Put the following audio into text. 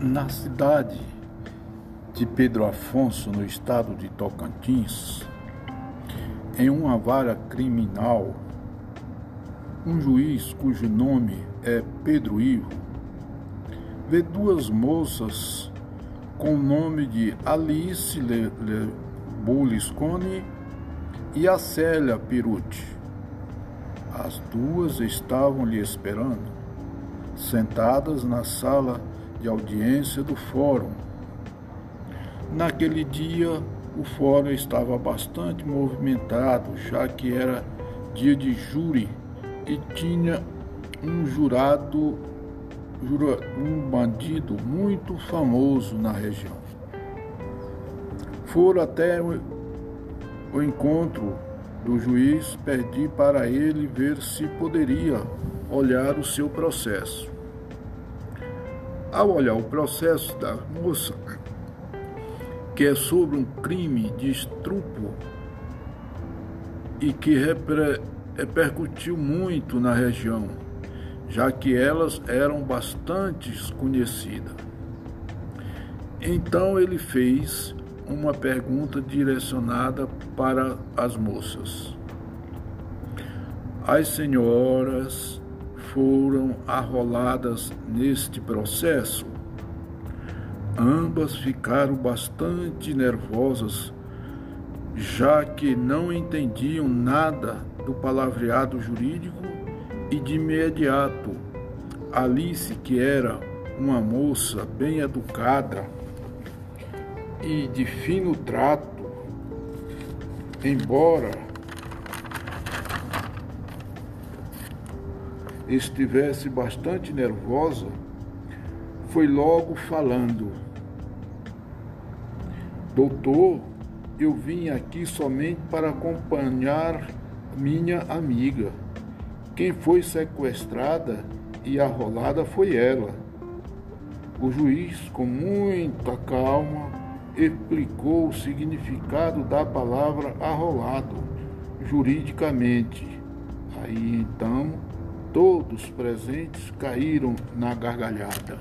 Na cidade de Pedro Afonso, no estado de Tocantins, em uma vara criminal, um juiz cujo nome é Pedro Ivo vê duas moças com o nome de Alice Le, Le e a Célia Piruti. As duas estavam lhe esperando, sentadas na sala de audiência do fórum. Naquele dia, o fórum estava bastante movimentado, já que era dia de júri e tinha um jurado, um bandido muito famoso na região. Foram até o encontro do juiz, pedi para ele ver se poderia olhar o seu processo. Ao olhar o processo da moça, que é sobre um crime de estupro e que repercutiu muito na região, já que elas eram bastante conhecidas. Então ele fez uma pergunta direcionada para as moças. As senhoras foram arroladas neste processo. Ambas ficaram bastante nervosas, já que não entendiam nada do palavreado jurídico e de imediato Alice, que era uma moça bem educada e de fino trato, embora estivesse bastante nervosa, foi logo falando: Doutor, eu vim aqui somente para acompanhar minha amiga. Quem foi sequestrada e arrolada foi ela. O juiz, com muita calma, explicou o significado da palavra arrolado juridicamente. Aí então Todos presentes caíram na gargalhada.